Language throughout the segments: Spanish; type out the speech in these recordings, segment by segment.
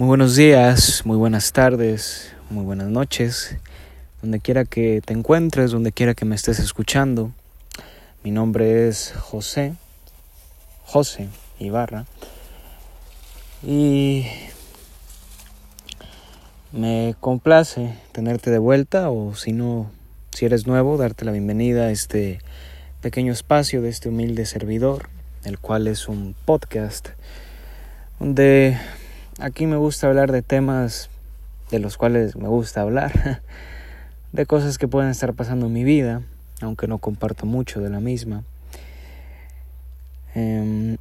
Muy buenos días, muy buenas tardes, muy buenas noches, donde quiera que te encuentres, donde quiera que me estés escuchando. Mi nombre es José, José Ibarra, y me complace tenerte de vuelta o si no, si eres nuevo, darte la bienvenida a este pequeño espacio de este humilde servidor, el cual es un podcast donde Aquí me gusta hablar de temas de los cuales me gusta hablar, de cosas que pueden estar pasando en mi vida, aunque no comparto mucho de la misma. Em,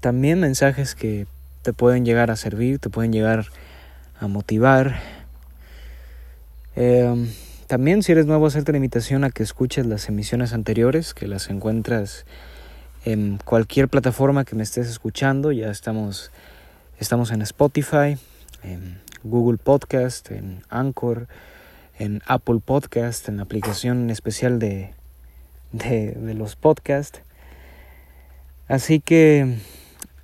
también mensajes que te pueden llegar a servir, te pueden llegar a motivar. Em, también si eres nuevo, hacerte la invitación a que escuches las emisiones anteriores, que las encuentras en cualquier plataforma que me estés escuchando. Ya estamos, estamos en Spotify, en Google Podcast, en Anchor, en Apple Podcast, en la aplicación especial de, de, de los podcasts. Así que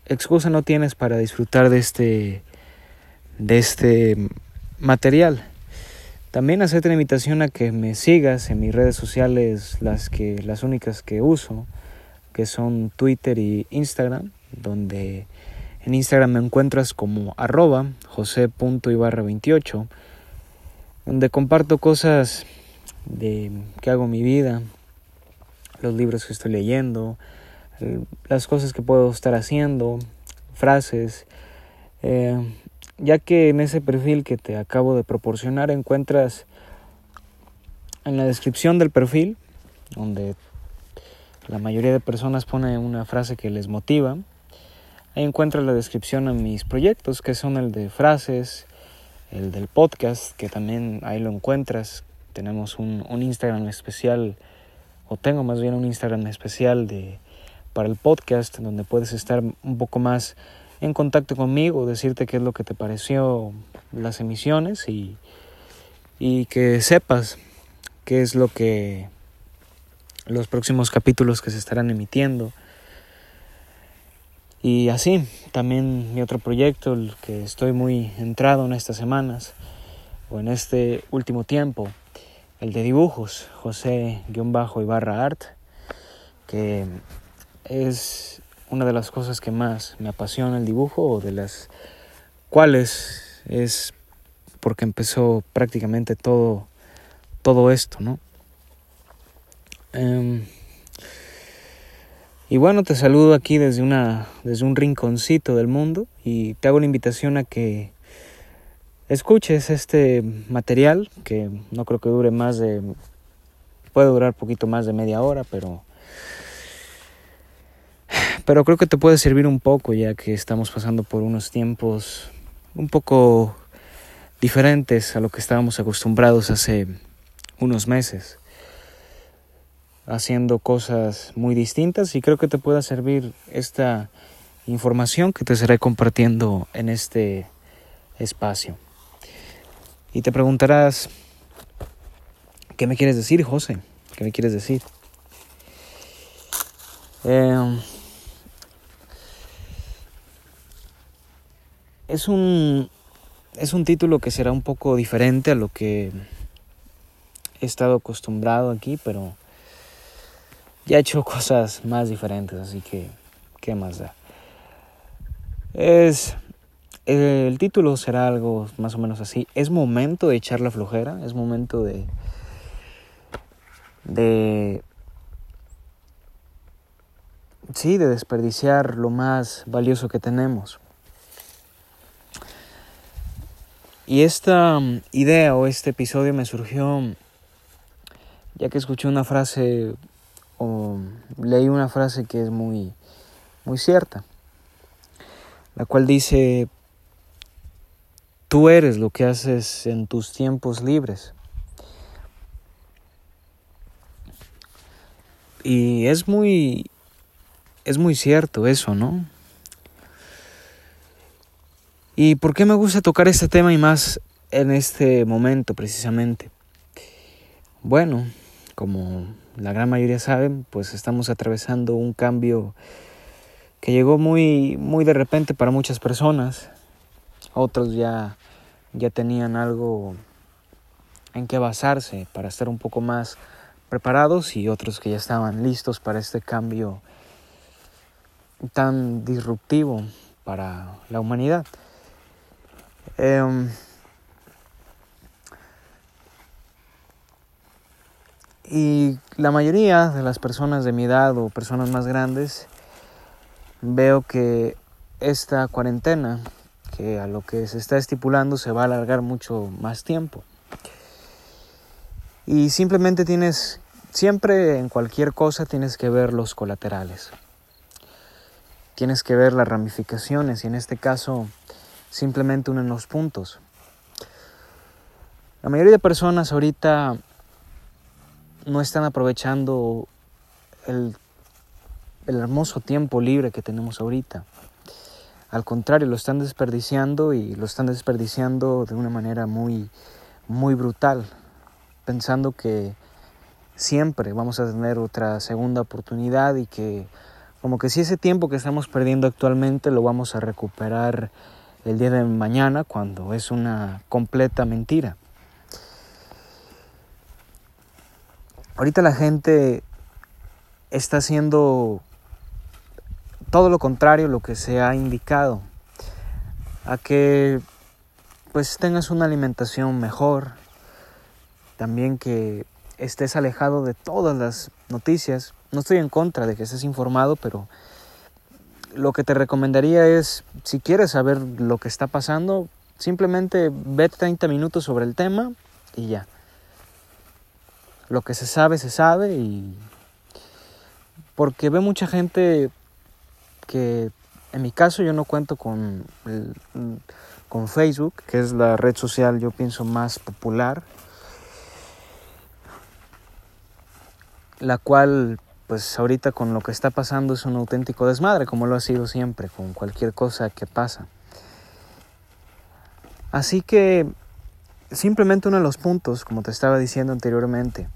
excusa no tienes para disfrutar de este, de este material. También hacerte la invitación a que me sigas en mis redes sociales, las, que, las únicas que uso que son Twitter y Instagram, donde en Instagram me encuentras como arroba jose.ibarra28, donde comparto cosas de que hago mi vida, los libros que estoy leyendo, las cosas que puedo estar haciendo, frases, eh, ya que en ese perfil que te acabo de proporcionar encuentras en la descripción del perfil, donde la mayoría de personas pone una frase que les motiva. Ahí encuentras la descripción a mis proyectos, que son el de frases, el del podcast, que también ahí lo encuentras. Tenemos un, un Instagram especial, o tengo más bien un Instagram especial de, para el podcast, donde puedes estar un poco más en contacto conmigo, decirte qué es lo que te pareció las emisiones y, y que sepas qué es lo que los próximos capítulos que se estarán emitiendo. Y así, también mi otro proyecto, el que estoy muy entrado en estas semanas, o en este último tiempo, el de dibujos, José-Ibarra Art, que es una de las cosas que más me apasiona el dibujo, o de las cuales es porque empezó prácticamente todo, todo esto, ¿no? Em, y bueno, te saludo aquí desde, una, desde un rinconcito del mundo y te hago la invitación a que escuches este material que no creo que dure más de... puede durar poquito más de media hora, pero... Pero creo que te puede servir un poco ya que estamos pasando por unos tiempos un poco diferentes a lo que estábamos acostumbrados hace unos meses haciendo cosas muy distintas y creo que te pueda servir esta información que te estaré compartiendo en este espacio. Y te preguntarás, ¿qué me quieres decir, José? ¿Qué me quieres decir? Em, es un es un título que será un poco diferente a lo que he estado acostumbrado aquí, pero ya he hecho cosas más diferentes, así que, ¿qué más da? Es, el título será algo más o menos así. Es momento de echar la flojera, es momento de, de, sí, de desperdiciar lo más valioso que tenemos. Y esta um, idea o este episodio me surgió ya que escuché una frase leí una frase que es muy, muy cierta, la cual dice, tú eres lo que haces en tus tiempos libres. Y es muy, es muy cierto eso, ¿no? ¿Y por qué me gusta tocar este tema y más en este momento precisamente? Bueno, como la gran mayoría saben, pues estamos atravesando un cambio que llegó muy, muy de repente para muchas personas, otros ya, ya tenían algo en qué basarse para estar un poco más preparados y otros que ya estaban listos para este cambio tan disruptivo para la humanidad. Em, y la mayoría de las personas de mi edad o personas más grandes veo que esta cuarentena, que a lo que se está estipulando se va a alargar mucho más tiempo. Y simplemente tienes, siempre en cualquier cosa tienes que ver los colaterales. Tienes que ver las ramificaciones y en este caso simplemente uno en los puntos. La mayoría de personas ahorita no están aprovechando el, el hermoso tiempo libre que tenemos ahorita. Al contrario, lo están desperdiciando y lo están desperdiciando de una manera muy, muy brutal, pensando que siempre vamos a tener otra segunda oportunidad y que como que si ese tiempo que estamos perdiendo actualmente lo vamos a recuperar el día de mañana cuando es una completa mentira. Ahorita la gente está haciendo todo lo contrario a lo que se ha indicado, a que pues tengas una alimentación mejor, también que estés alejado de todas las noticias. No estoy en contra de que estés informado, pero lo que te recomendaría es, si quieres saber lo que está pasando, simplemente ve 30 minutos sobre el tema y ya. Lo que se sabe, se sabe y... Porque ve mucha gente que, en mi caso, yo no cuento con, con Facebook, que es la red social, yo pienso, más popular. La cual pues ahorita con lo que está pasando es un auténtico desmadre, como lo ha sido siempre, con cualquier cosa que pasa. Así que simplemente uno de los puntos, como te estaba diciendo anteriormente,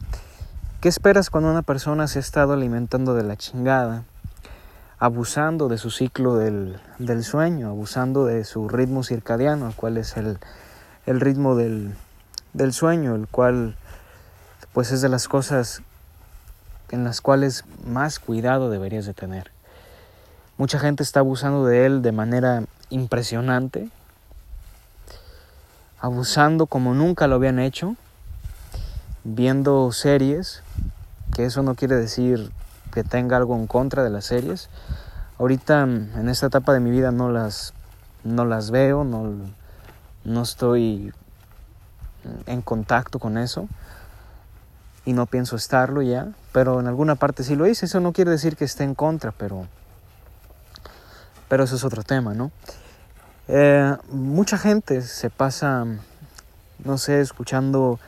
¿qué esperas cuando una persona se ha estado alimentando de la chingada, abusando de su ciclo del, del sueño, abusando de su ritmo circadiano, el cual es el, el ritmo del, del sueño, el cual pues es de las cosas en las cuales más cuidado deberías de tener. Mucha gente está abusando de él de manera impresionante, abusando como nunca lo habían hecho, viendo series, que eso no quiere decir que tenga algo en contra de las series. Ahorita en esta etapa de mi vida no las, no las veo, no, no estoy en contacto con eso y no pienso estarlo ya, pero en alguna parte sí lo hice. Eso no quiere decir que esté en contra, pero, pero eso es otro tema, ¿no? Eh, mucha gente se pasa, no sé, escuchando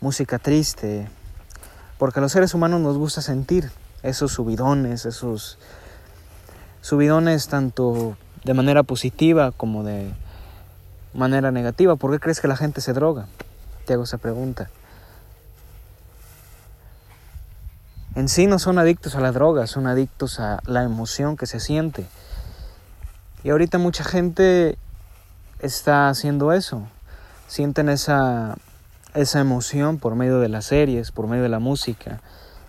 música triste, porque a los seres humanos nos gusta sentir esos subidones, esos subidones tanto de manera positiva como de manera negativa. ¿Por qué crees que la gente se droga? Te hago esa pregunta. en sí no son adictos a la droga, son adictos a la emoción que se siente. Y ahorita mucha gente está haciendo eso. Sienten esa, esa emoción por medio de las series, por medio de la música.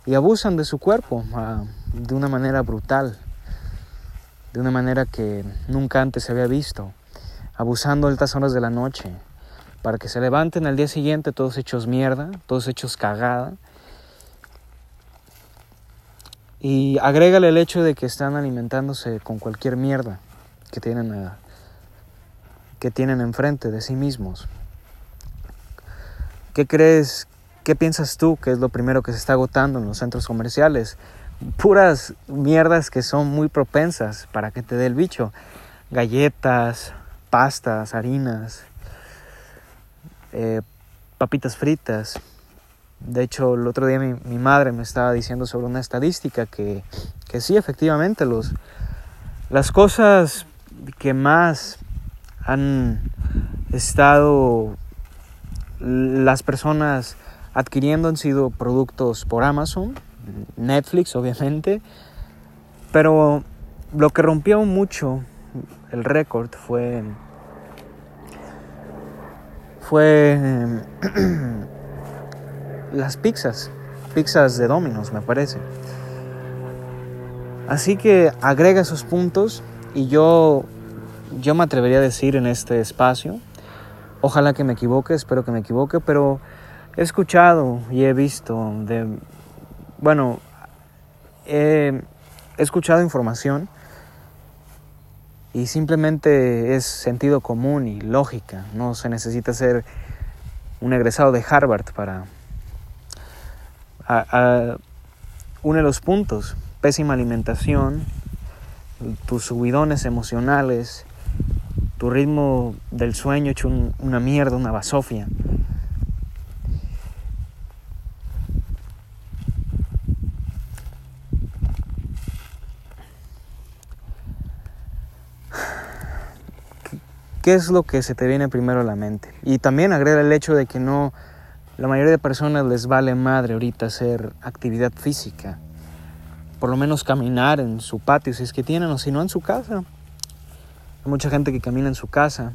Y abusan de su cuerpo ah, de una manera brutal. De una manera que nunca antes se había visto. Abusando altas horas de la noche. Para que se levanten al día siguiente todos hechos mierda, todos hechos cagada y agrégale el hecho de que están alimentándose con cualquier mierda que tienen, que tienen enfrente de sí mismos. ¿Qué crees, qué piensas tú que es lo primero que se está agotando en los centros comerciales? Puras mierdas que son muy propensas para que te dé el bicho. Galletas, pastas, harinas, eh, papitas fritas, de hecho, el otro día mi, madre me estaba diciendo sobre una estadística que, que sí, efectivamente, los, las cosas que más han estado las personas adquiriendo han sido productos por Amazon, Netflix obviamente, pero lo que rompió mucho el récord fue fue las pizzas, pizzas de Domino's me parece. Así que agrega esos puntos y yo, yo me atrevería a decir en este espacio, ojalá que me equivoque, espero que me equivoque, pero he escuchado y he visto de, bueno, he escuchado información y simplemente es sentido común y lógica, no se necesita ser un egresado de Harvard para a, une los puntos, pésima alimentación, tus subidones emocionales, tu ritmo del sueño hecho una mierda, una basofia. ¿Qué es lo que se te viene primero a la mente? Y también agrega el hecho de que no, la mayoría de personas les vale madre ahorita hacer actividad física. Por lo menos caminar en su patio, si es que tienen, o si no en su casa. Mucha gente que camina en su casa.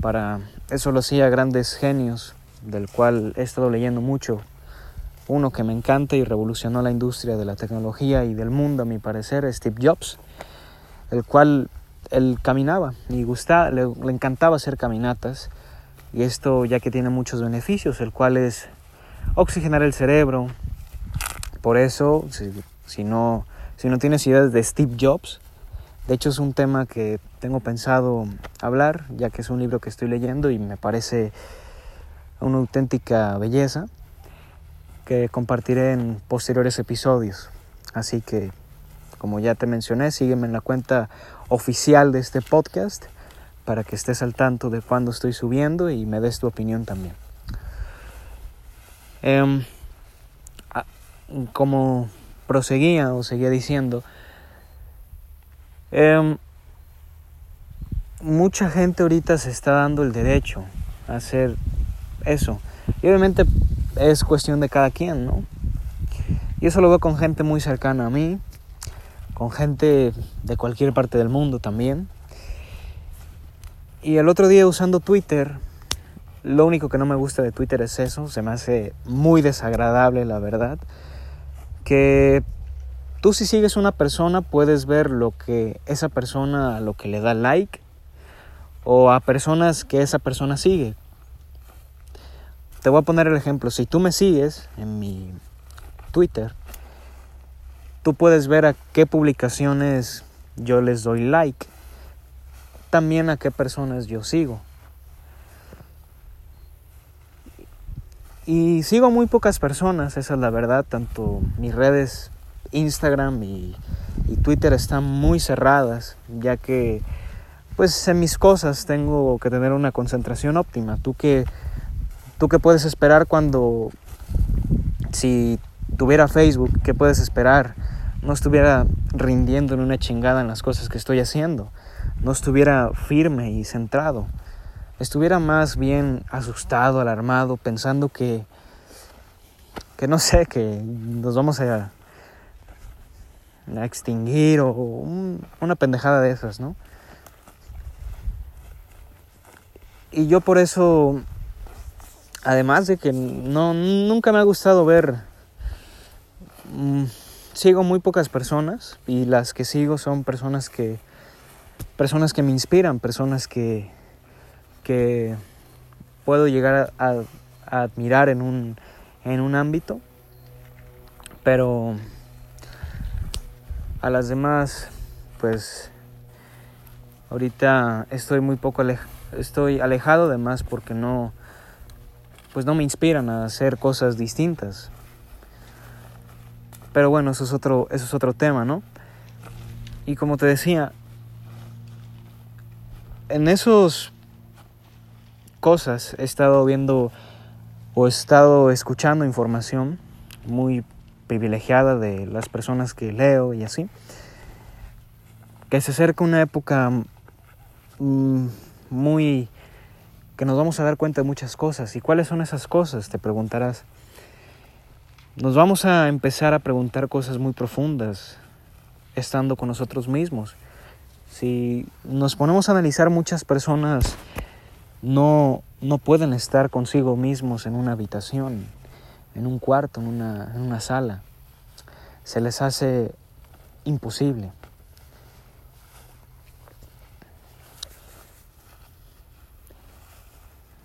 Para eso lo hacía grandes genios, del cual he estado leyendo mucho. Uno que me encanta y revolucionó la industria de la tecnología y del mundo, a mi parecer, Steve Jobs, el cual él caminaba y gustaba, le, encantaba hacer caminatas y esto ya que tiene muchos beneficios, el cual es oxigenar el cerebro. Por eso, si, no, si no tienes ideas de Steve Jobs, de hecho es un tema que tengo pensado hablar, ya que es un libro que estoy leyendo y me parece una auténtica belleza que compartiré en posteriores episodios. Así que, como ya te mencioné, sígueme en la cuenta oficial de este podcast para que estés al tanto de cuando estoy subiendo y me des tu opinión también. Em, como proseguía o seguía diciendo, em, mucha gente ahorita se está dando el derecho a hacer eso. Y obviamente es cuestión de cada quien, ¿no? Y eso lo veo con gente muy cercana a mí, con gente de cualquier parte del mundo también. Y el otro día usando Twitter, lo único que no me gusta de Twitter es eso, se me hace muy desagradable la verdad, que tú si sigues una persona puedes ver lo que esa persona, lo que le da like, o a personas que esa persona sigue. Te voy a poner el ejemplo, si tú me sigues en mi Twitter, Tú puedes ver a qué publicaciones yo les doy like. También a qué personas yo sigo. Y sigo muy pocas personas, esa es la verdad. Tanto mis redes Instagram y, Twitter están muy cerradas, ya que pues en mis cosas tengo que tener una concentración óptima. ¿Tú qué, tú qué puedes esperar cuando si tuviera Facebook, qué puedes esperar? no estuviera rindiendo en una chingada en las cosas que estoy haciendo, no estuviera firme y centrado, estuviera más bien asustado, alarmado, pensando que, que no sé, que nos vamos a, extinguir o una pendejada de esas, ¿no? Y yo por eso, además de que no, nunca me ha gustado ver... Mm, sigo muy pocas personas y las que sigo son personas que personas que me inspiran, personas que, que puedo llegar a, admirar en un, en un ámbito, pero a las demás, pues ahorita estoy muy poco estoy alejado de más porque no, pues no me inspiran a hacer cosas distintas. Pero bueno, eso es otro, eso es otro tema, ¿no? Y como te decía, en esos cosas he estado viendo o he estado escuchando información muy privilegiada de las personas que leo y así, que se acerca una época mm, muy que nos vamos a dar cuenta de muchas cosas. ¿Y cuáles son esas cosas? Te preguntarás nos vamos a empezar a preguntar cosas muy profundas estando con nosotros mismos. Si nos ponemos a analizar muchas personas no, no pueden estar consigo mismos en una habitación, en un cuarto, en una, en una sala. Se les hace imposible.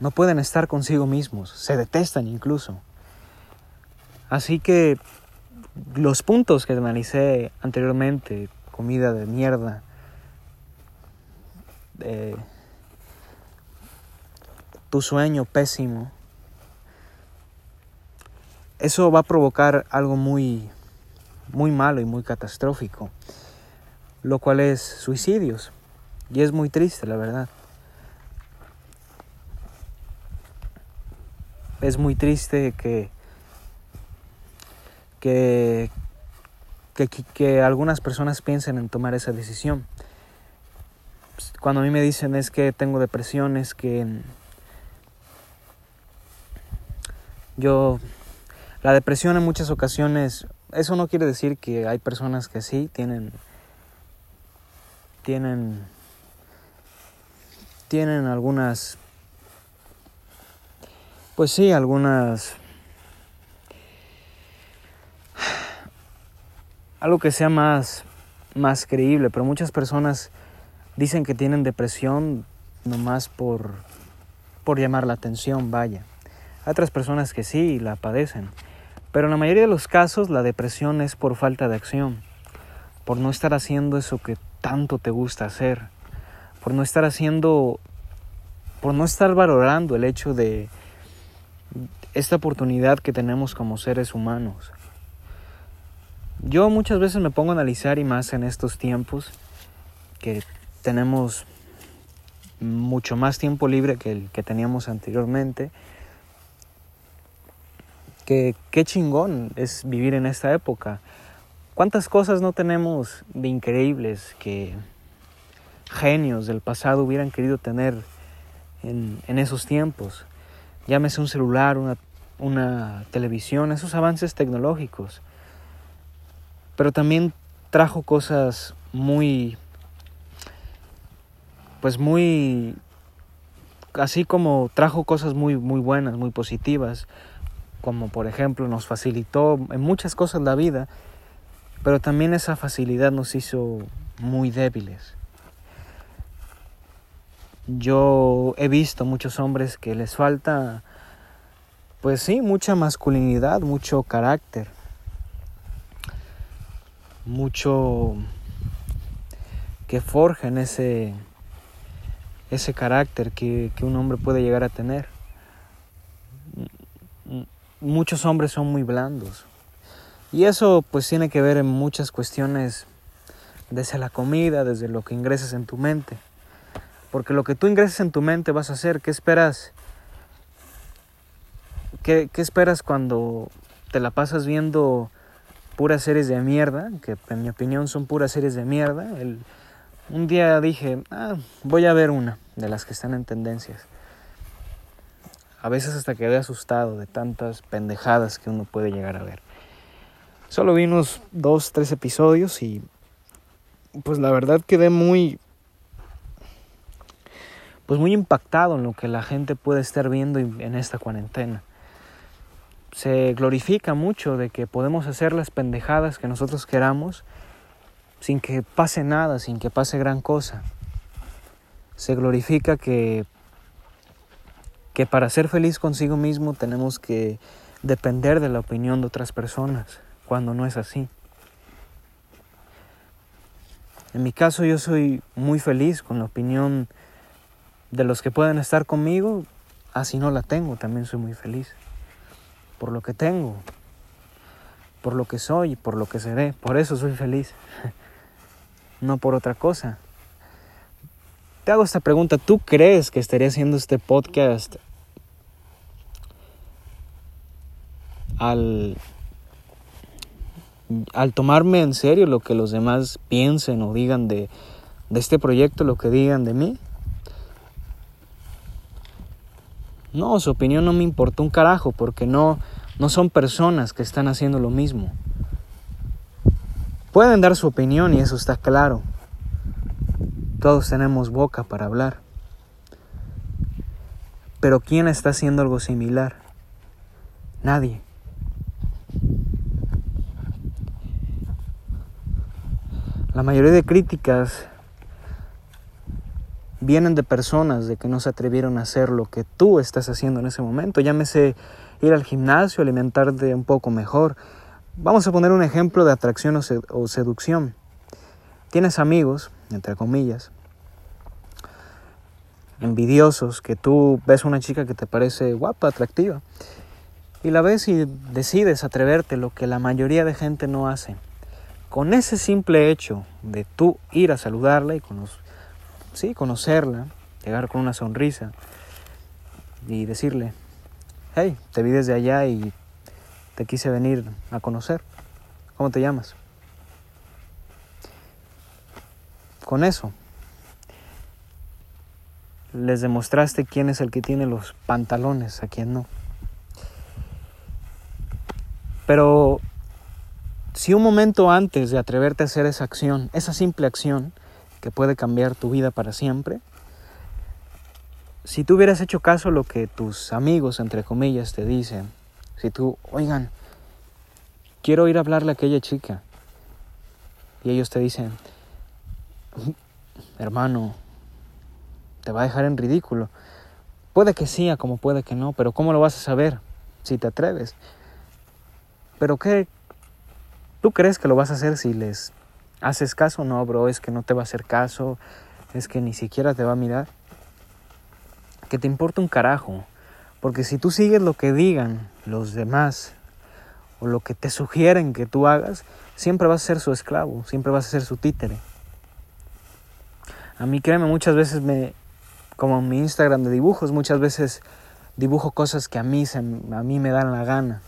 No pueden estar consigo mismos, se detestan incluso. Así que los puntos que analicé anteriormente, comida de mierda, tu sueño pésimo, eso va a provocar algo muy, muy malo y muy catastrófico, lo cual es suicidios. Y es muy triste, la verdad. Es muy triste que, que, que, algunas personas piensen en tomar esa decisión. Cuando a mí me dicen es que tengo depresión, es que yo... La depresión en muchas ocasiones, eso no quiere decir que hay personas que sí tienen... tienen tienen algunas pues sí, algunas... Algo que sea más, más creíble, pero muchas personas dicen que tienen depresión nomás por, por llamar la atención, vaya. Hay otras personas que sí la padecen, pero en la mayoría de los casos la depresión es por falta de acción, por no estar haciendo eso que tanto te gusta hacer, por no estar haciendo, por no estar valorando el hecho de, esta oportunidad que tenemos como seres humanos. Yo muchas veces me pongo a analizar y más en estos tiempos que tenemos mucho más tiempo libre que el que teníamos anteriormente. Que qué chingón es vivir en esta época. ¿Cuántas cosas no tenemos de increíbles que genios del pasado hubieran querido tener en, en esos tiempos? Llámese un celular, una, una televisión, esos avances tecnológicos. Pero también trajo cosas muy, pues muy, así como trajo cosas muy, muy buenas, muy positivas, como por ejemplo nos facilitó en muchas cosas la vida, pero también esa facilidad nos hizo muy débiles. Yo he visto muchos hombres que les falta, pues sí, mucha masculinidad, mucho carácter, mucho que forjen ese, ese carácter que, que un hombre puede llegar a tener. Muchos hombres son muy blandos. Y eso pues tiene que ver en muchas cuestiones, desde la comida, desde lo que ingresas en tu mente. Porque lo que tú ingreses en tu mente vas a hacer. ¿Qué esperas? ¿Qué, esperas cuando te la pasas viendo puras series de mierda? Que en mi opinión son puras series de mierda. un día dije, ah, voy a ver una de las que están en tendencias. A veces hasta quedé asustado de tantas pendejadas que uno puede llegar a ver. Solo vi unos dos, tres episodios y pues la verdad quedé muy pues muy impactado en lo que la gente puede estar viendo en esta cuarentena. Se glorifica mucho de que podemos hacer las pendejadas que nosotros queramos sin que pase nada, sin que pase gran cosa. Se glorifica que que para ser feliz consigo mismo tenemos que depender de la opinión de otras personas, cuando no es así. En mi caso yo soy muy feliz con la opinión de los que pueden estar conmigo, así no la tengo, también soy muy feliz. Por lo que tengo, por lo que soy, por lo que seré, por eso soy feliz, no por otra cosa. Te hago esta pregunta, ¿tú crees que estaría haciendo este podcast al, al tomarme en serio lo que los demás piensen o digan de, de este proyecto, lo que digan de mí? No, su opinión no me importa un carajo porque no, no son personas que están haciendo lo mismo. Pueden dar su opinión y eso está claro. Todos tenemos boca para hablar. Pero ¿quién está haciendo algo similar? Nadie. La mayoría de críticas vienen de personas de que no se atrevieron a hacer lo que tú estás haciendo en ese momento. Llámese ir al gimnasio, alimentarte un poco mejor. Vamos a poner un ejemplo de atracción o, seducción. Tienes amigos, entre comillas, envidiosos, que tú ves una chica que te parece guapa, atractiva, y la ves y decides atreverte, lo que la mayoría de gente no hace. Con ese simple hecho de tú ir a saludarla y sí, conocerla, llegar con una sonrisa y decirle, hey, te vi desde allá y te quise venir a conocer. ¿Cómo te llamas? Con eso, les demostraste quién es el que tiene los pantalones, a quién no. Pero si un momento antes de atreverte a hacer esa acción, esa simple acción, que puede cambiar tu vida para siempre, si tú hubieras hecho caso a lo que tus amigos, entre comillas, te dicen, si tú, oigan, quiero ir a hablarle a aquella chica, y ellos te dicen, hermano, te va a dejar en ridículo. Puede que sí, como puede que no, pero ¿cómo lo vas a saber si te atreves? Pero ¿qué? ¿Tú crees que lo vas a hacer si les haces caso? No, bro, es que no te va a hacer caso, es que ni siquiera te va a mirar. Que te importa un carajo, porque si tú sigues lo que digan los demás o lo que te sugieren que tú hagas, siempre vas a ser su esclavo, siempre vas a ser su títere. A mí créeme, muchas veces me, como en mi Instagram de dibujos, muchas veces dibujo cosas que a mí, se, a mí me dan la gana.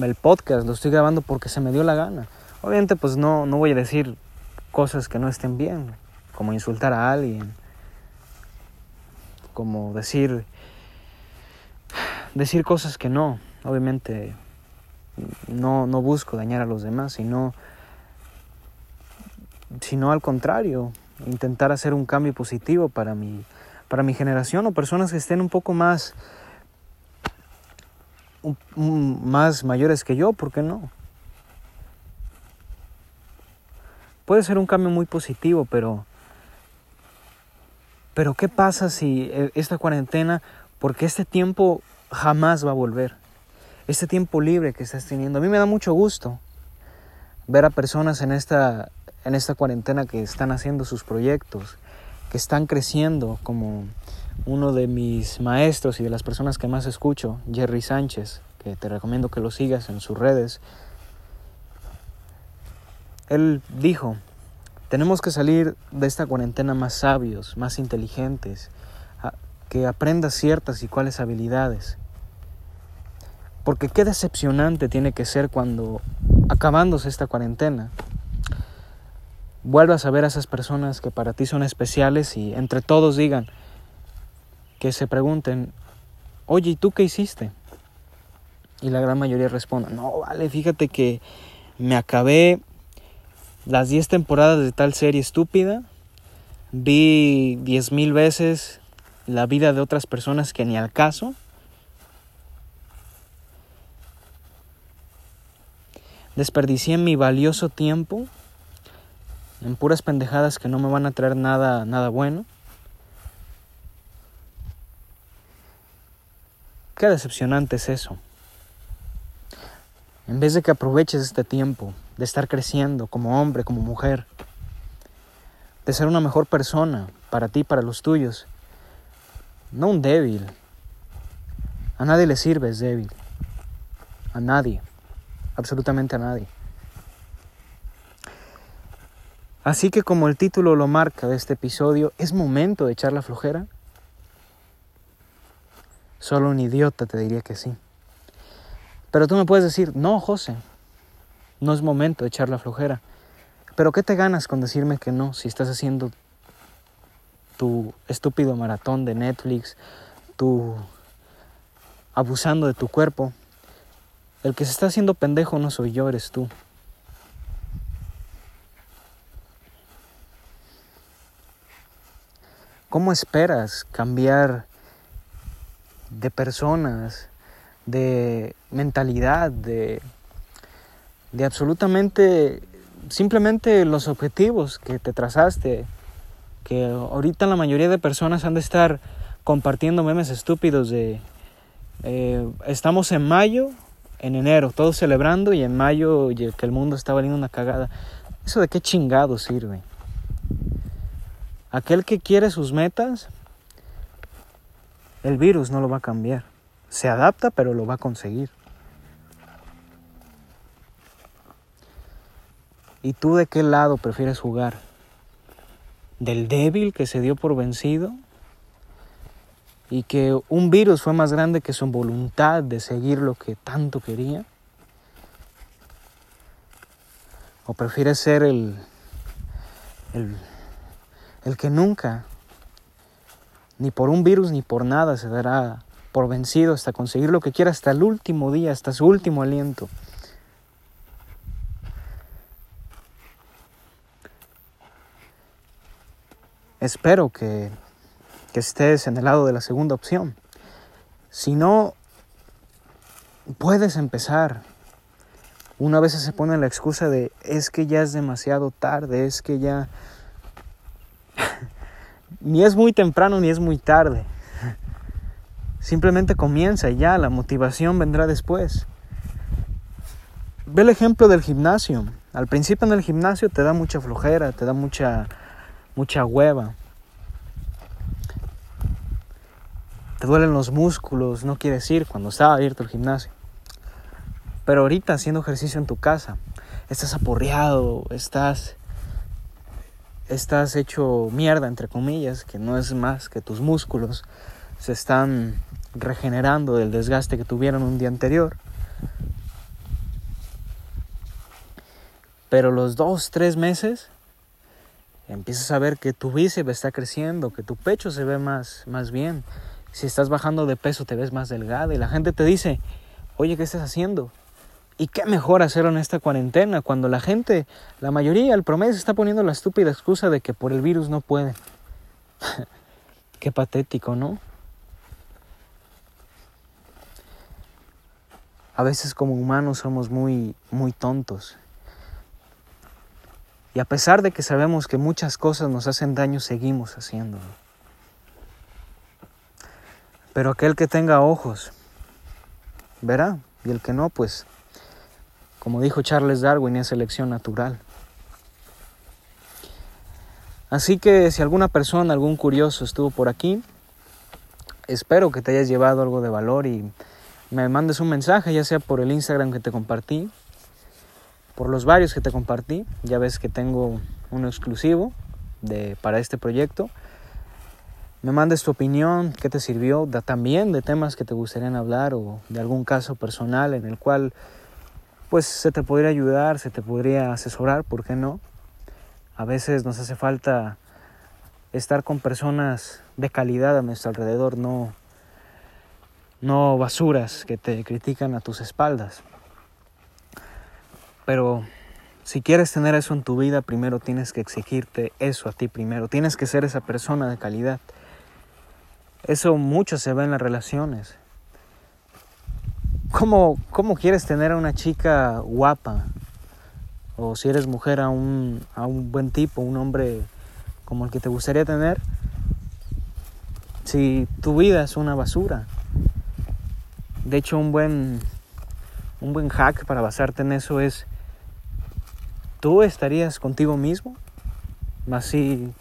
El podcast lo estoy grabando porque se me dio la gana. Obviamente pues no, no voy a decir cosas que no estén bien, como insultar a alguien, como decir, decir cosas que no. Obviamente no, no busco dañar a los demás, sino, sino al contrario, intentar hacer un cambio positivo para mi, para mi generación o personas que estén un poco más, más mayores que yo, ¿por qué no? Puede ser un cambio muy positivo, pero, pero ¿qué pasa si e, esta cuarentena, porque este tiempo jamás va a volver, este tiempo libre que estás teniendo, a mí me da mucho gusto ver a personas en esta en esta cuarentena que están haciendo sus proyectos, que están creciendo, como uno de mis maestros y de las personas que más escucho, Jerry Sánchez, que te recomiendo que lo sigas en sus redes. Él dijo, tenemos que salir de esta cuarentena más sabios, más inteligentes, que aprendas ciertas y cuáles habilidades. Porque qué decepcionante tiene que ser cuando, acabándose esta cuarentena, vuelvas a ver a esas personas que para ti son especiales y entre todos digan, que se pregunten, oye, ¿y tú qué hiciste? Y la gran mayoría responda, no, vale, fíjate que me acabé las 10 temporadas de tal serie estúpida, vi diez mil veces la vida de otras personas que ni al caso, desperdicié mi valioso tiempo en puras pendejadas que no me van a traer nada, nada bueno. Qué decepcionante es eso. En vez de que aproveches este tiempo de estar creciendo como hombre, como mujer, de ser una mejor persona para ti, para los tuyos, no un débil. A nadie le sirves débil. A nadie. Absolutamente a nadie. Así que como el título lo marca de este episodio, ¿es momento de echar la flojera? Solo un idiota te diría que sí. Pero tú me puedes decir, no, José, no es momento de echar la flojera. Pero ¿qué te ganas con decirme que no si estás haciendo tu estúpido maratón de Netflix, tu abusando de tu cuerpo? El que se está haciendo pendejo no soy yo, eres tú. ¿Cómo esperas cambiar de personas, de mentalidad, de, de absolutamente, simplemente los objetivos que te trazaste, que ahorita la mayoría de personas han de estar compartiendo memes estúpidos de eh, estamos en mayo, en enero, todos celebrando y en mayo que el mundo está valiendo una cagada. ¿Eso de qué chingado sirve? Aquel que quiere sus metas, el virus no lo va a cambiar. Se adapta, pero lo va a conseguir. ¿Y tú de qué lado prefieres jugar? ¿Del débil que se dio por vencido? ¿Y que un virus fue más grande que su voluntad de seguir lo que tanto quería? ¿O prefieres ser el, el, el que nunca, ni por un virus ni por nada, se dará por vencido hasta conseguir lo que quiera hasta el último día, hasta su último aliento? Espero que, que estés en el lado de la segunda opción. Si no, puedes empezar. Una vez se pone la excusa de es que ya es demasiado tarde, es que ya ni es muy temprano ni es muy tarde. Simplemente comienza y ya, la motivación vendrá después. Ve el ejemplo del gimnasio. Al principio en el gimnasio te da mucha flojera, te da mucha mucha hueva. Te duelen los músculos, no quieres ir cuando está abierto el gimnasio. Pero ahorita haciendo ejercicio en tu casa, estás aporreado, estás estás hecho mierda entre comillas, que no es más que tus músculos se están regenerando del desgaste que tuvieron un día anterior. Pero los dos, tres meses empiezas a ver que tu bíceps está creciendo, que tu pecho se ve más, más bien. Si estás bajando de peso te ves más delgada y la gente te dice, oye, ¿qué estás haciendo? ¿Y qué mejor hacerlo en esta cuarentena cuando la gente, la mayoría, el promedio, se está poniendo la estúpida excusa de que por el virus no puede? qué patético, ¿no? A veces como humanos somos muy, muy tontos y a pesar de que sabemos que muchas cosas nos hacen daño, seguimos haciéndolo. Pero aquel que tenga ojos, verá. Y el que no, pues, como dijo Charles Darwin, es selección natural. Así que si alguna persona, algún curioso estuvo por aquí, espero que te hayas llevado algo de valor y me mandes un mensaje, ya sea por el Instagram que te compartí por los varios que te compartí. Ya ves que tengo uno exclusivo de, para este proyecto. Me mandes tu opinión, qué te sirvió, también de temas que te gustarían hablar o de algún caso personal en el cual pues se te podría ayudar, se te podría asesorar, ¿por qué no? A veces nos hace falta estar con personas de calidad a nuestro alrededor, no, no basuras que te critican a tus espaldas. Pero si quieres tener eso en tu vida, primero tienes que exigirte eso a ti primero. Tienes que ser esa persona de calidad. Eso mucho se ve en las relaciones. ¿Cómo, cómo quieres tener a una chica guapa? O si eres mujer a un, a un buen tipo, un hombre como el que te gustaría tener, si tu vida es una basura. De hecho, un buen, un buen hack para basarte en eso es ¿Tú estarías contigo mismo? Así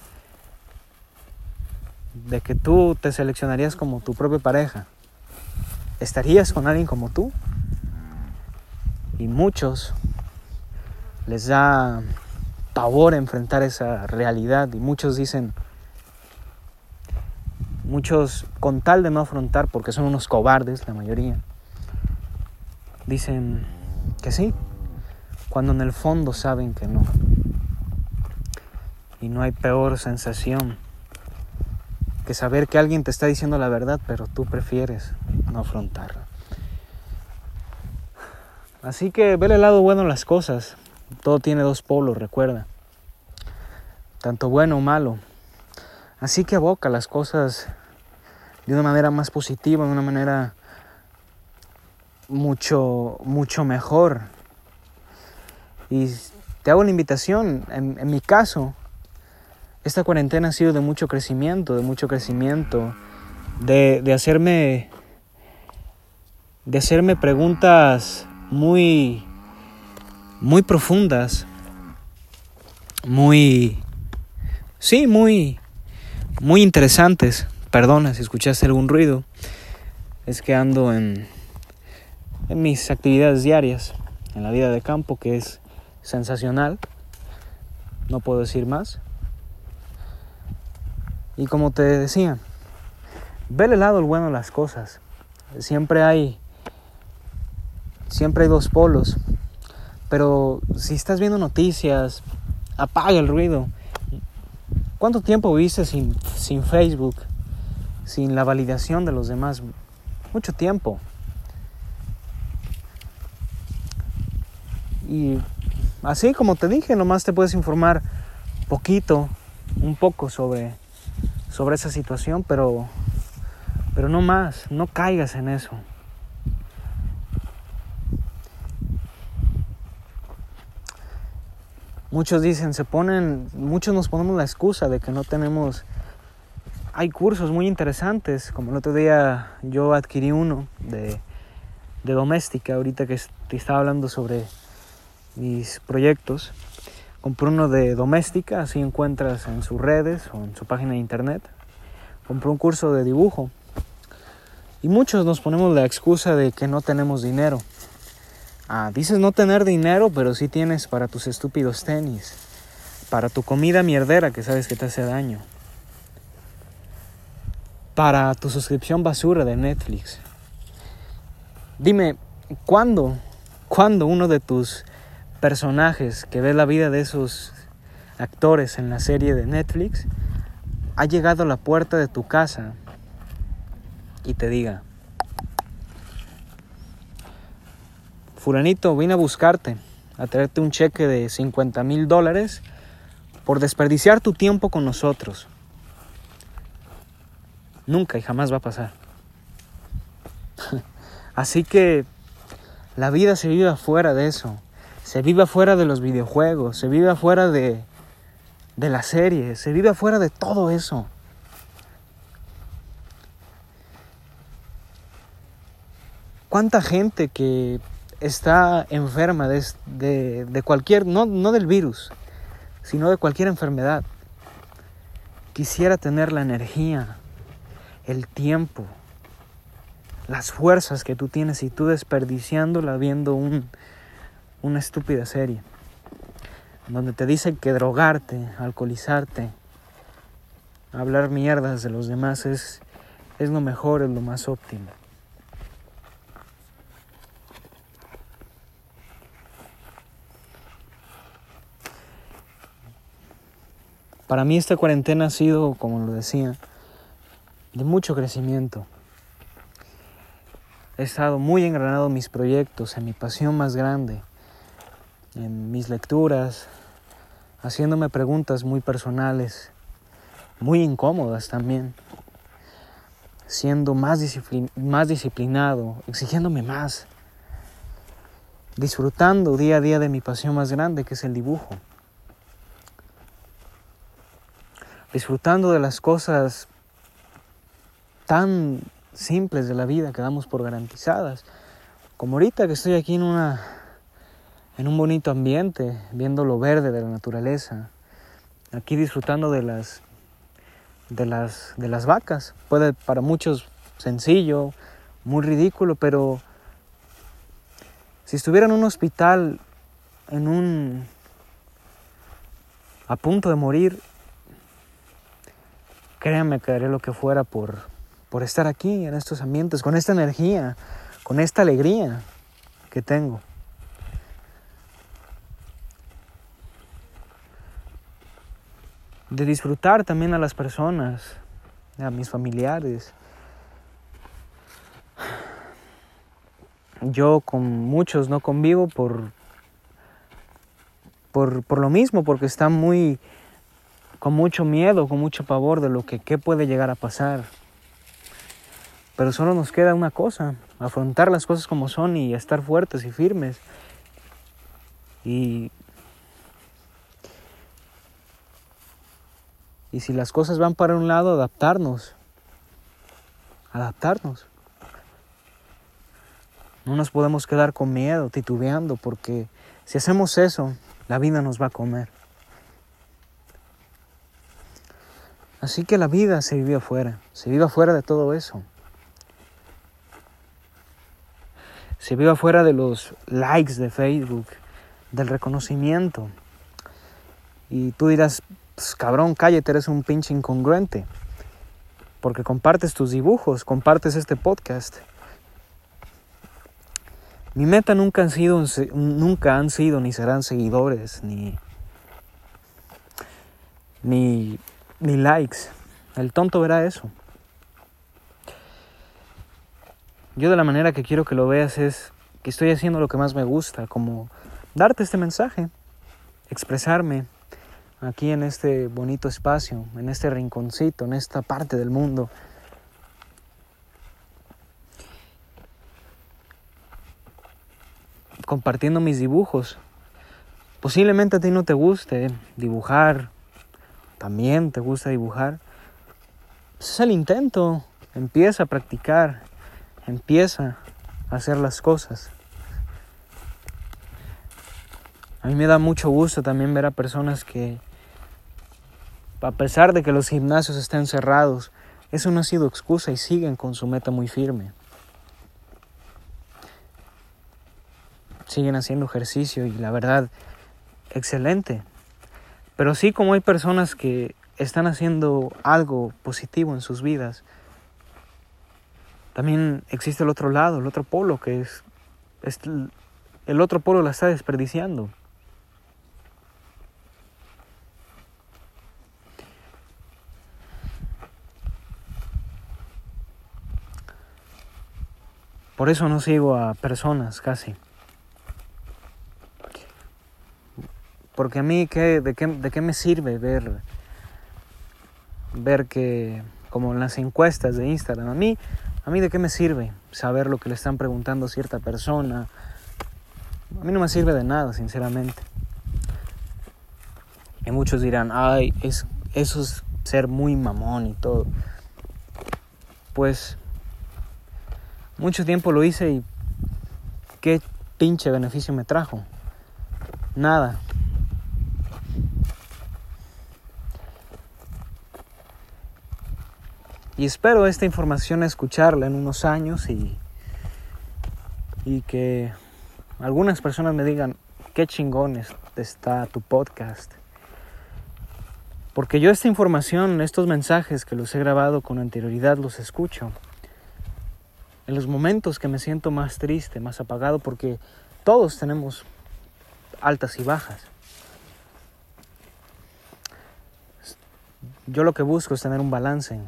de que tú te seleccionarías como tu propia pareja. ¿Estarías con alguien como tú? Y muchos les da pavor enfrentar esa realidad y muchos dicen, muchos con tal de no afrontar, porque son unos cobardes la mayoría, dicen que sí, cuando en el fondo saben que no. Y no hay peor sensación que saber que alguien te está diciendo la verdad, pero tú prefieres no afrontarla. Así que ve el lado bueno de las cosas. Todo tiene dos polos, recuerda. Tanto bueno o malo. Así que aboca las cosas de una manera más positiva, de una manera mucho, mucho mejor. Y te hago la invitación, en, mi caso, esta cuarentena ha sido de mucho crecimiento, de mucho crecimiento, de, de hacerme de hacerme preguntas muy muy profundas, muy sí, muy muy interesantes. Perdona si escuchaste algún ruido. Es que ando en mis actividades diarias, en la vida de campo que es sensacional. No puedo decir más. Y como te decía, ve el lado el bueno de las cosas. Siempre hay siempre hay dos polos. Pero si estás viendo noticias, apaga el ruido. ¿Cuánto tiempo viviste sin, sin Facebook? Sin la validación de los demás. Mucho tiempo. Y así como te dije, nomás te puedes informar poquito, un poco sobre sobre esa situación, pero, pero no más, no caigas en eso. Muchos dicen, se ponen, muchos nos ponemos la excusa de que no tenemos, hay cursos muy interesantes, como el otro día yo adquirí uno de, de doméstica, ahorita que te estaba hablando sobre mis proyectos Compré uno de doméstica, así encuentras en sus redes o en su página de internet. Compré un curso de dibujo. Y muchos nos ponemos la excusa de que no tenemos dinero. Ah, dices no tener dinero, pero sí tienes para tus estúpidos tenis, para tu comida mierdera que sabes que te hace daño, para tu suscripción basura de Netflix. Dime, ¿cuándo, cuándo uno de tus personajes que ve la vida de esos actores en la serie de Netflix ha llegado a la puerta de tu casa y te diga, fulanito, vine a buscarte, a traerte un cheque de 50 mil dólares por desperdiciar tu tiempo con nosotros. Nunca y jamás va a pasar. Así que la vida se vive afuera de eso se vive afuera de los videojuegos, se vive afuera de, de la serie, se vive afuera de todo eso. ¿Cuánta gente que está enferma de, de, de cualquier, no, no del virus, sino de cualquier enfermedad, quisiera tener la energía, el tiempo, las fuerzas que tú tienes y tú desperdiciándola viendo un, una estúpida serie donde te dicen que drogarte, alcoholizarte, hablar mierdas de los demás es, es lo mejor, es lo más óptimo. Para mí esta cuarentena ha sido, como lo decía, de mucho crecimiento. He estado muy engranado en mis proyectos, en mi pasión más grande, en mis lecturas, haciéndome preguntas muy personales, muy incómodas también, siendo más, más disciplinado, exigiéndome más, disfrutando día a día de mi pasión más grande, que es el dibujo, disfrutando de las cosas tan simples de la vida que damos por garantizadas, como ahorita que estoy aquí en una en un bonito ambiente, viendo lo verde de la naturaleza, aquí disfrutando de las, de las, de las vacas. Puede para muchos sencillo, muy ridículo, pero si estuviera en un hospital, en un a punto de morir, créanme que haré lo que fuera por, por estar aquí en estos ambientes, con esta energía, con esta alegría que tengo. de disfrutar también a las personas, a mis familiares. Yo con muchos no convivo por, por, por lo mismo, porque están muy con mucho miedo, con mucho pavor de lo que qué puede llegar a pasar. Pero solo nos queda una cosa, afrontar las cosas como son y estar fuertes y firmes. Y, y si las cosas van para un lado, adaptarnos. Adaptarnos. No nos podemos quedar con miedo, titubeando, porque si hacemos eso, la vida nos va a comer. Así que la vida se vive afuera, se vive afuera de todo eso. Se vive afuera de los likes de Facebook, del reconocimiento. Y tú dirás, pues, cabrón, cállate, eres un pinche incongruente. Porque compartes tus dibujos, compartes este podcast. Mi meta nunca han sido, nunca han sido ni serán seguidores, ni, ni, ni likes. El tonto verá eso. Yo de la manera que quiero que lo veas es que estoy haciendo lo que más me gusta, como darte este mensaje, expresarme aquí en este bonito espacio, en este rinconcito, en esta parte del mundo compartiendo mis dibujos. Posiblemente a ti no te guste dibujar, también te gusta dibujar. Pues es el intento, empieza a practicar, empieza a hacer las cosas. A mí me da mucho gusto también ver a personas que, a pesar de que los gimnasios estén cerrados, eso no ha sido excusa y siguen con su meta muy firme. siguen haciendo ejercicio y la verdad, excelente. Pero sí como hay personas que están haciendo algo positivo en sus vidas, también existe el otro lado, el otro polo, que es, el otro polo la está desperdiciando. Por eso no sigo a personas casi. Porque a mí, ¿qué, de, qué, ¿de qué me sirve ver, ver que, como en las encuestas de Instagram, a mí, a mí de qué me sirve saber lo que le están preguntando a cierta persona? A mí no me sirve de nada, sinceramente. Y muchos dirán, ay, es, eso es ser muy mamón y todo. Pues mucho tiempo lo hice y qué pinche beneficio me trajo. Nada. Y espero esta información escucharla en unos años y, y que algunas personas me digan, qué chingón está tu podcast. Porque yo esta información, estos mensajes que los he grabado con anterioridad, los escucho. En los momentos que me siento más triste, más apagado, porque todos tenemos altas y bajas. Yo lo que busco es tener un balance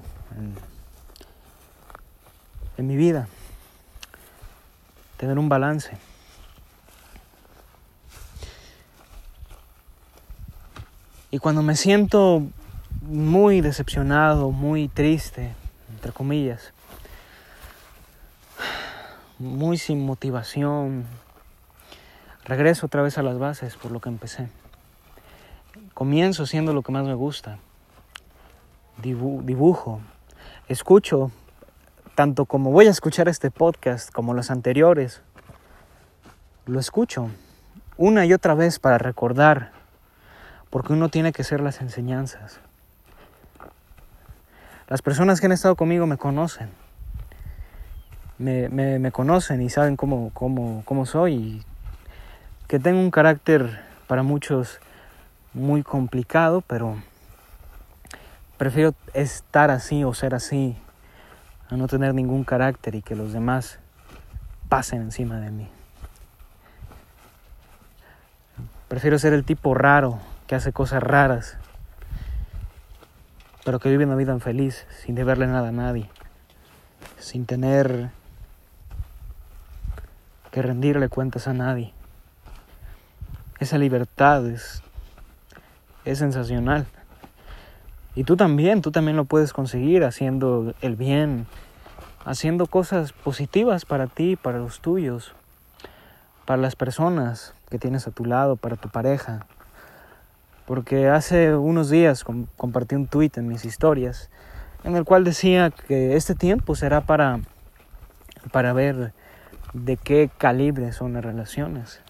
en, mi vida. Tener un balance. Y cuando me siento muy decepcionado, muy triste, entre comillas, muy sin motivación, regreso otra vez a las bases por lo que empecé. Comienzo siendo lo que más me gusta. dibujo, escucho, tanto como voy a escuchar este podcast como los anteriores, lo escucho una y otra vez para recordar, porque uno tiene que ser las enseñanzas. Las personas que han estado conmigo me conocen, me, me, conocen y saben cómo, cómo, cómo soy, y que tengo un carácter para muchos muy complicado, pero Prefiero estar así o ser así a no tener ningún carácter y que los demás pasen encima de mí. Prefiero ser el tipo raro que hace cosas raras, pero que vive una vida feliz, sin deberle nada a nadie, sin tener que rendirle cuentas a nadie. Esa libertad es, es sensacional. Y tú también, tú también lo puedes conseguir haciendo el bien haciendo cosas positivas para ti, para los tuyos, para las personas que tienes a tu lado, para tu pareja. Porque hace unos días compartí un tweet en mis historias en el cual decía que este tiempo será para, para ver de qué calibre son las relaciones.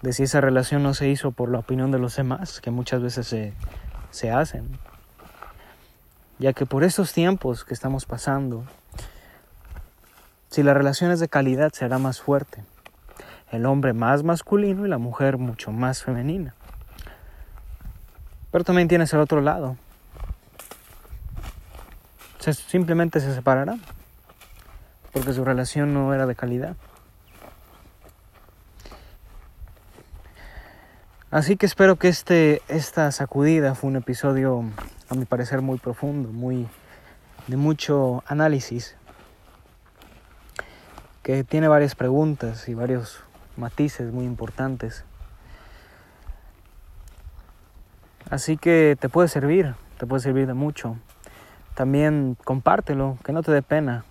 De si esa relación no se hizo por la opinión de los demás, que muchas veces se, se hacen. Ya que por estos tiempos que estamos pasando, si la relación es de calidad será más fuerte. El hombre más masculino y la mujer mucho más femenina. Pero también tienes el otro lado. simplemente se separarán porque su relación no era de calidad. Así que espero que este, esta sacudida fue un episodio, a mi parecer, muy profundo, muy de mucho análisis, que tiene varias preguntas y varios matices muy importantes. Así que te puede servir, te puede servir de mucho. También compártelo, que no te dé pena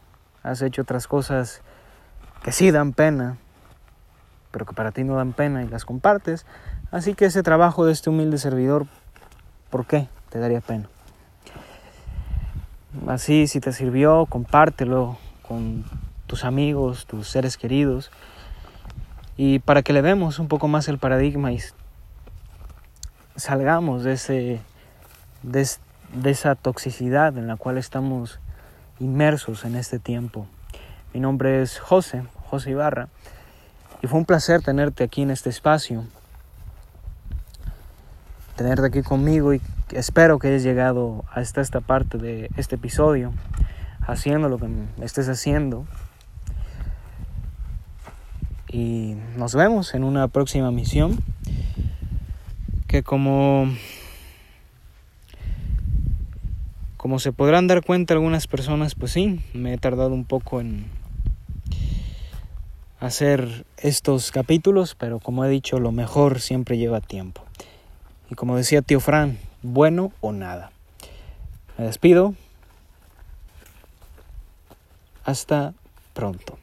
has hecho otras cosas que sí dan pena, pero que para ti no dan pena y las compartes. Así que ese trabajo de este humilde servidor, ¿por qué te daría pena? Así, si te sirvió, compártelo con tus amigos, tus seres queridos, y para que le demos un poco más el paradigma y salgamos de, ese, de, de esa toxicidad en la cual estamos inmersos en este tiempo. Mi nombre es José, José Ibarra, y fue un placer tenerte aquí en este espacio, tenerte aquí conmigo y espero que hayas llegado hasta esta parte de este episodio, haciendo lo que estés haciendo. Y nos vemos en una próxima misión que como Como se podrán dar cuenta algunas personas, pues sí, me he tardado un poco en hacer estos capítulos, pero como he dicho, lo mejor siempre lleva tiempo. Como decía tío Fran, bueno o nada. Me despido. Hasta pronto.